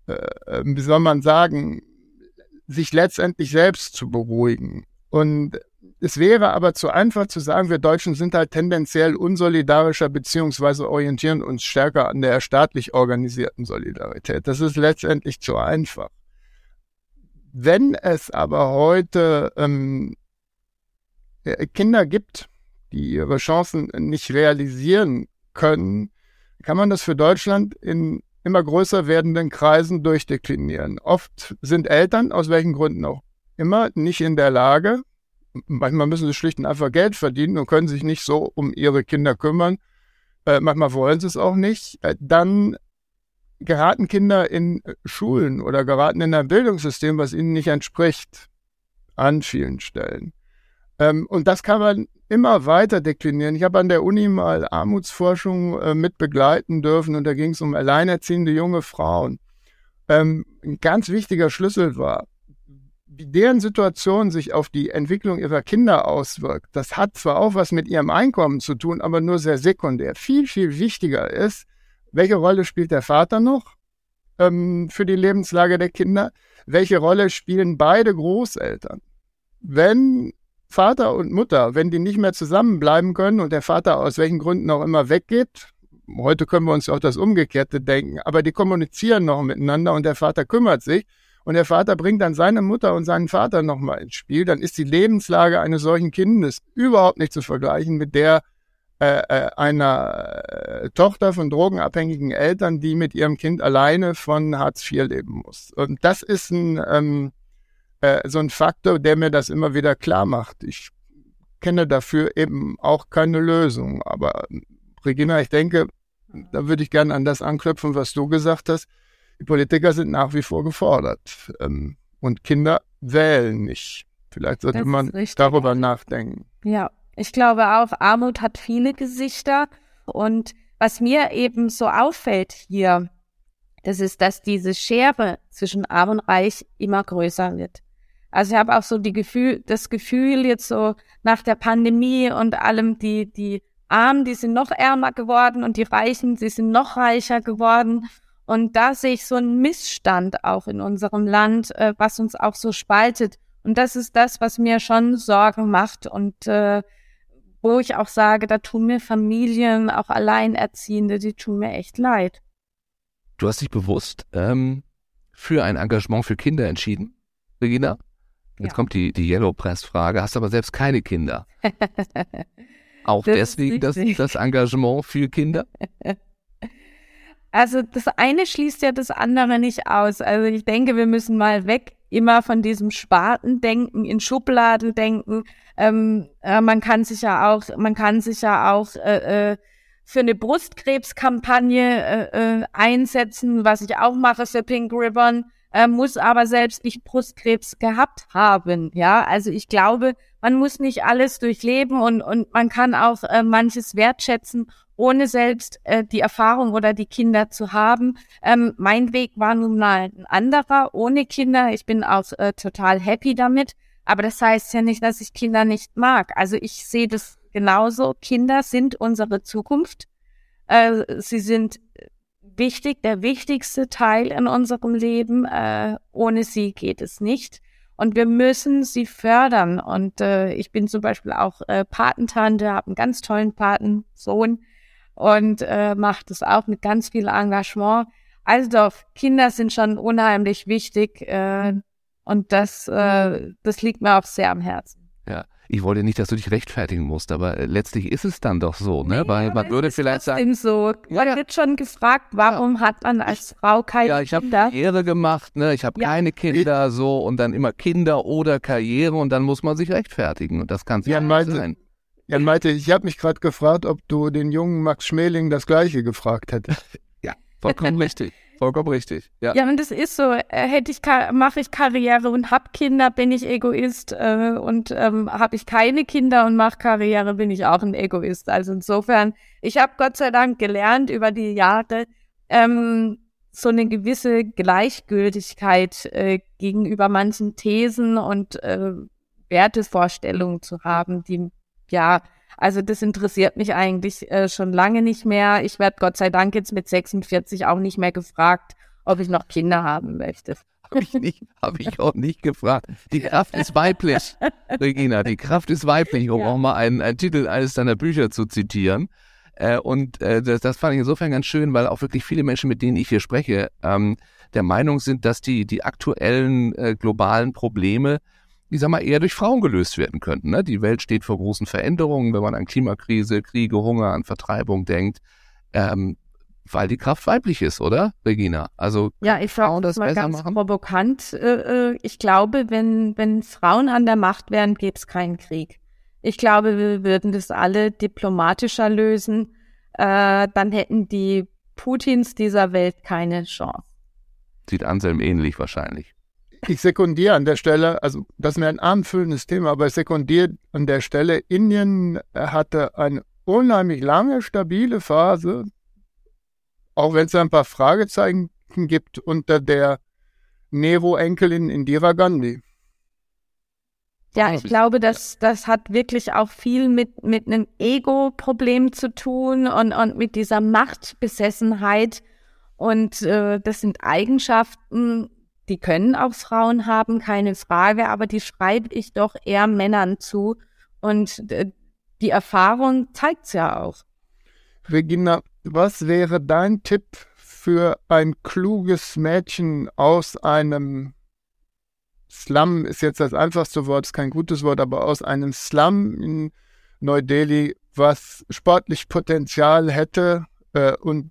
äh, ähm, wie soll man sagen, sich letztendlich selbst zu beruhigen. Und es wäre aber zu einfach zu sagen, wir Deutschen sind halt tendenziell unsolidarischer beziehungsweise orientieren uns stärker an der staatlich organisierten Solidarität. Das ist letztendlich zu einfach. Wenn es aber heute ähm, äh, Kinder gibt, die ihre Chancen nicht realisieren können, kann man das für Deutschland in immer größer werdenden Kreisen durchdeklinieren. Oft sind Eltern, aus welchen Gründen auch immer, nicht in der Lage, manchmal müssen sie schlicht und einfach Geld verdienen und können sich nicht so um ihre Kinder kümmern. Äh, manchmal wollen sie es auch nicht. Äh, dann geraten Kinder in Schulen oder geraten in ein Bildungssystem, was ihnen nicht entspricht. An vielen Stellen. Ähm, und das kann man immer weiter deklinieren. Ich habe an der Uni mal Armutsforschung äh, mit begleiten dürfen und da ging es um alleinerziehende junge Frauen. Ähm, ein ganz wichtiger Schlüssel war, wie deren Situation sich auf die Entwicklung ihrer Kinder auswirkt, das hat zwar auch was mit ihrem Einkommen zu tun, aber nur sehr sekundär. Viel, viel wichtiger ist, welche Rolle spielt der Vater noch ähm, für die Lebenslage der Kinder? Welche Rolle spielen beide Großeltern? Wenn Vater und Mutter, wenn die nicht mehr zusammenbleiben können und der Vater aus welchen Gründen auch immer weggeht, heute können wir uns auch das Umgekehrte denken, aber die kommunizieren noch miteinander und der Vater kümmert sich und der Vater bringt dann seine Mutter und seinen Vater nochmal ins Spiel, dann ist die Lebenslage eines solchen Kindes überhaupt nicht zu vergleichen mit der äh, äh, einer äh, Tochter von drogenabhängigen Eltern, die mit ihrem Kind alleine von Hartz IV leben muss. Und das ist ein, ähm, äh, so ein Faktor, der mir das immer wieder klar macht. Ich kenne dafür eben auch keine Lösung. Aber Regina, ich denke, da würde ich gerne an das anknüpfen, was du gesagt hast. Die Politiker sind nach wie vor gefordert. Ähm, und Kinder wählen nicht. Vielleicht sollte man darüber nachdenken. Ja, ich glaube auch, Armut hat viele Gesichter. Und was mir eben so auffällt hier, das ist, dass diese Schere zwischen Arm und Reich immer größer wird. Also ich habe auch so die Gefühl, das Gefühl jetzt so nach der Pandemie und allem, die, die Armen, die sind noch ärmer geworden und die Reichen, sie sind noch reicher geworden. Und da sehe ich so einen Missstand auch in unserem Land, äh, was uns auch so spaltet. Und das ist das, was mir schon Sorgen macht und äh, wo ich auch sage, da tun mir Familien, auch Alleinerziehende, die tun mir echt leid. Du hast dich bewusst ähm, für ein Engagement für Kinder entschieden, Regina? Jetzt ja. kommt die, die Yellow Press Frage. Hast aber selbst keine Kinder. auch das deswegen das, das Engagement für Kinder? Also das eine schließt ja das andere nicht aus. Also ich denke, wir müssen mal weg immer von diesem Spartendenken in Schubladen denken. Ähm, äh, man kann sich ja auch, man kann sich ja auch äh, äh, für eine Brustkrebskampagne äh, äh, einsetzen, was ich auch mache für Pink Ribbon, äh, muss aber selbst nicht Brustkrebs gehabt haben. Ja, also ich glaube, man muss nicht alles durchleben und, und man kann auch äh, manches wertschätzen, ohne selbst äh, die Erfahrung oder die Kinder zu haben. Ähm, mein Weg war nun mal ein anderer, ohne Kinder. Ich bin auch äh, total happy damit. Aber das heißt ja nicht, dass ich Kinder nicht mag. Also ich sehe das genauso. Kinder sind unsere Zukunft. Äh, sie sind wichtig, der wichtigste Teil in unserem Leben. Äh, ohne sie geht es nicht. Und wir müssen sie fördern. Und äh, ich bin zum Beispiel auch äh, Patentante, habe einen ganz tollen Patensohn und äh, macht es auch mit ganz viel Engagement. Also Kinder sind schon unheimlich wichtig äh, und das, äh, das liegt mir auch sehr am Herzen. Ja, ich wollte nicht, dass du dich rechtfertigen musst, aber äh, letztlich ist es dann doch so, ne? Nee, Weil man würde vielleicht sagen. so. Man ja, wird schon gefragt, warum ja. hat man als Frau keine Kinder? Ja, ich habe Karriere gemacht, ne? Ich habe ja. keine Kinder, so und dann immer Kinder oder Karriere und dann muss man sich rechtfertigen und das kann es ja nicht sein. Jan Malte, ich habe mich gerade gefragt, ob du den jungen Max Schmeling das Gleiche gefragt hättest. ja, vollkommen richtig. Vollkommen richtig. Ja. ja, und das ist so. Äh, hätte ich mache ich Karriere und hab Kinder, bin ich Egoist. Äh, und ähm, habe ich keine Kinder und mache Karriere, bin ich auch ein Egoist. Also insofern, ich habe Gott sei Dank gelernt über die Jahre, ähm, so eine gewisse Gleichgültigkeit äh, gegenüber manchen Thesen und äh, Wertevorstellungen zu haben, die ja, also das interessiert mich eigentlich äh, schon lange nicht mehr. Ich werde Gott sei Dank jetzt mit 46 auch nicht mehr gefragt, ob ich noch Kinder haben möchte. Habe ich, nicht, hab ich auch nicht gefragt. Die Kraft ist weiblich, Regina. Die Kraft ist weiblich, um ja. auch mal einen, einen Titel eines deiner Bücher zu zitieren. Äh, und äh, das, das fand ich insofern ganz schön, weil auch wirklich viele Menschen, mit denen ich hier spreche, ähm, der Meinung sind, dass die, die aktuellen äh, globalen Probleme ich sag mal, eher durch Frauen gelöst werden könnten. Ne? Die Welt steht vor großen Veränderungen, wenn man an Klimakrise, Kriege, Hunger, an Vertreibung denkt, ähm, weil die Kraft weiblich ist, oder, Regina? Also ja, ich Frauen das mal ganz machen? provokant. Äh, äh, ich glaube, wenn wenn Frauen an der Macht wären, gäbe es keinen Krieg. Ich glaube, wir würden das alle diplomatischer lösen. Äh, dann hätten die Putins dieser Welt keine Chance. Sieht Anselm ähnlich wahrscheinlich ich sekundiere an der Stelle, also das ist mir ein armfüllendes Thema, aber ich sekundiere an der Stelle, Indien hatte eine unheimlich lange, stabile Phase, auch wenn es ein paar Fragezeichen gibt unter der Nero-Enkelin Indira Gandhi. Ja, ich glaube, das, das hat wirklich auch viel mit, mit einem Ego-Problem zu tun und, und mit dieser Machtbesessenheit. Und äh, das sind Eigenschaften, die können auch Frauen haben, keine Frage, aber die schreibe ich doch eher Männern zu. Und äh, die Erfahrung zeigt's ja auch. Regina, was wäre dein Tipp für ein kluges Mädchen aus einem Slum, ist jetzt das einfachste Wort, ist kein gutes Wort, aber aus einem Slum in Neu-Delhi, was sportlich Potenzial hätte äh, und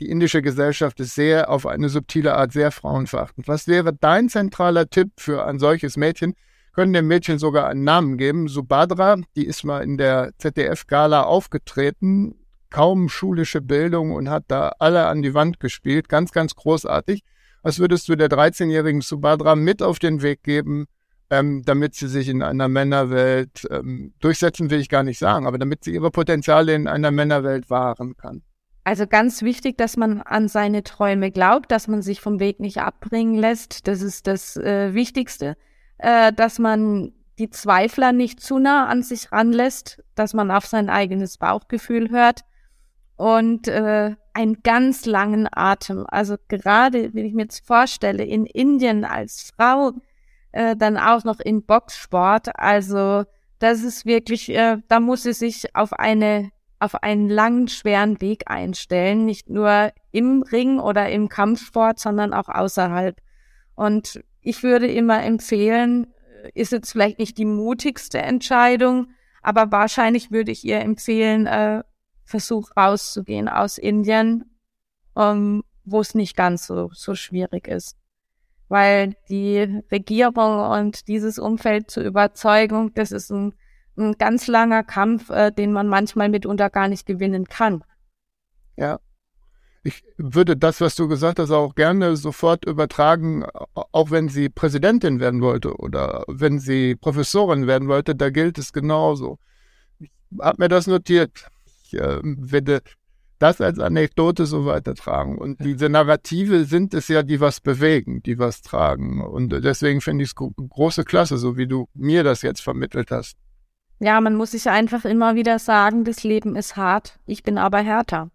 die indische Gesellschaft ist sehr auf eine subtile Art sehr frauenverachtend. Was wäre dein zentraler Tipp für ein solches Mädchen? Können dem Mädchen sogar einen Namen geben. Subhadra, die ist mal in der ZDF-Gala aufgetreten, kaum schulische Bildung und hat da alle an die Wand gespielt. Ganz, ganz großartig. Was würdest du der 13-jährigen Subhadra mit auf den Weg geben, ähm, damit sie sich in einer Männerwelt ähm, durchsetzen, will ich gar nicht sagen, aber damit sie ihre Potenziale in einer Männerwelt wahren kann? Also ganz wichtig, dass man an seine Träume glaubt, dass man sich vom Weg nicht abbringen lässt. Das ist das äh, Wichtigste, äh, dass man die Zweifler nicht zu nah an sich ranlässt, dass man auf sein eigenes Bauchgefühl hört und äh, einen ganz langen Atem. Also gerade, wenn ich mir jetzt vorstelle, in Indien als Frau, äh, dann auch noch in Boxsport, also das ist wirklich, äh, da muss sie sich auf eine auf einen langen, schweren Weg einstellen, nicht nur im Ring oder im Kampfsport, sondern auch außerhalb. Und ich würde immer empfehlen, ist jetzt vielleicht nicht die mutigste Entscheidung, aber wahrscheinlich würde ich ihr empfehlen, äh, Versuch rauszugehen aus Indien, um, wo es nicht ganz so, so schwierig ist. Weil die Regierung und dieses Umfeld zur Überzeugung, das ist ein ein ganz langer Kampf, äh, den man manchmal mitunter gar nicht gewinnen kann. Ja. Ich würde das, was du gesagt hast, auch gerne sofort übertragen, auch wenn sie Präsidentin werden wollte oder wenn sie Professorin werden wollte, da gilt es genauso. Ich habe mir das notiert. Ich äh, werde das als Anekdote so weitertragen. Und diese Narrative sind es ja, die was bewegen, die was tragen. Und deswegen finde ich es große Klasse, so wie du mir das jetzt vermittelt hast. Ja, man muss sich einfach immer wieder sagen, das Leben ist hart, ich bin aber härter.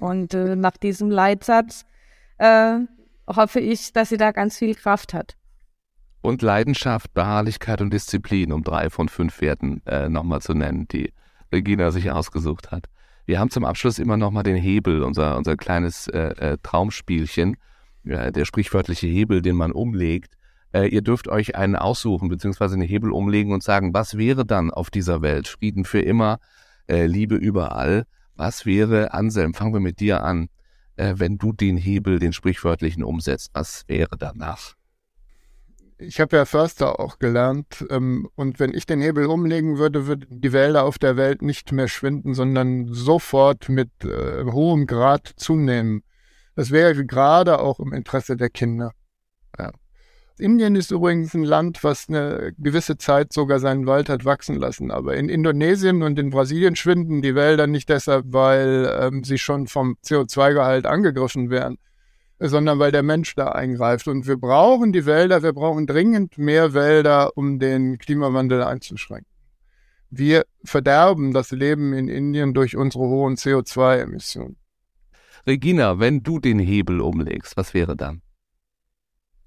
Und äh, nach diesem Leitsatz äh, hoffe ich, dass sie da ganz viel Kraft hat. Und Leidenschaft, Beharrlichkeit und Disziplin, um drei von fünf Werten äh, nochmal zu nennen, die Regina sich ausgesucht hat. Wir haben zum Abschluss immer nochmal den Hebel, unser, unser kleines äh, äh, Traumspielchen, der sprichwörtliche Hebel, den man umlegt. Äh, ihr dürft euch einen aussuchen, beziehungsweise einen Hebel umlegen und sagen, was wäre dann auf dieser Welt? Frieden für immer, äh, Liebe überall. Was wäre, Anselm, fangen wir mit dir an, äh, wenn du den Hebel, den sprichwörtlichen umsetzt, was wäre danach? Ich habe ja Förster auch gelernt ähm, und wenn ich den Hebel umlegen würde, würden die Wälder auf der Welt nicht mehr schwinden, sondern sofort mit äh, hohem Grad zunehmen. Das wäre gerade auch im Interesse der Kinder. Indien ist übrigens ein Land, was eine gewisse Zeit sogar seinen Wald hat wachsen lassen. Aber in Indonesien und in Brasilien schwinden die Wälder nicht deshalb, weil ähm, sie schon vom CO2-Gehalt angegriffen werden, sondern weil der Mensch da eingreift. Und wir brauchen die Wälder, wir brauchen dringend mehr Wälder, um den Klimawandel einzuschränken. Wir verderben das Leben in Indien durch unsere hohen CO2-Emissionen. Regina, wenn du den Hebel umlegst, was wäre dann?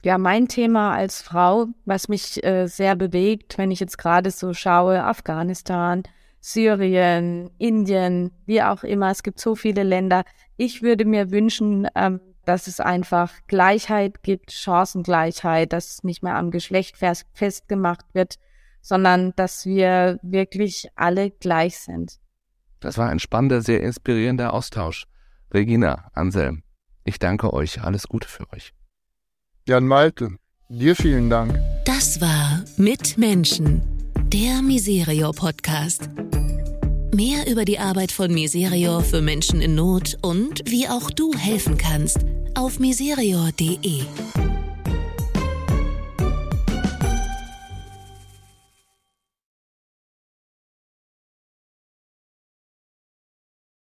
Ja, mein Thema als Frau, was mich äh, sehr bewegt, wenn ich jetzt gerade so schaue, Afghanistan, Syrien, Indien, wie auch immer, es gibt so viele Länder. Ich würde mir wünschen, ähm, dass es einfach Gleichheit gibt, Chancengleichheit, dass es nicht mehr am Geschlecht fest, festgemacht wird, sondern dass wir wirklich alle gleich sind. Das war ein spannender, sehr inspirierender Austausch. Regina, Anselm, ich danke euch. Alles Gute für euch. Jan Malte, dir vielen Dank. Das war Mit Menschen, der Miserio Podcast. Mehr über die Arbeit von Miserio für Menschen in Not und wie auch du helfen kannst auf miserio.de.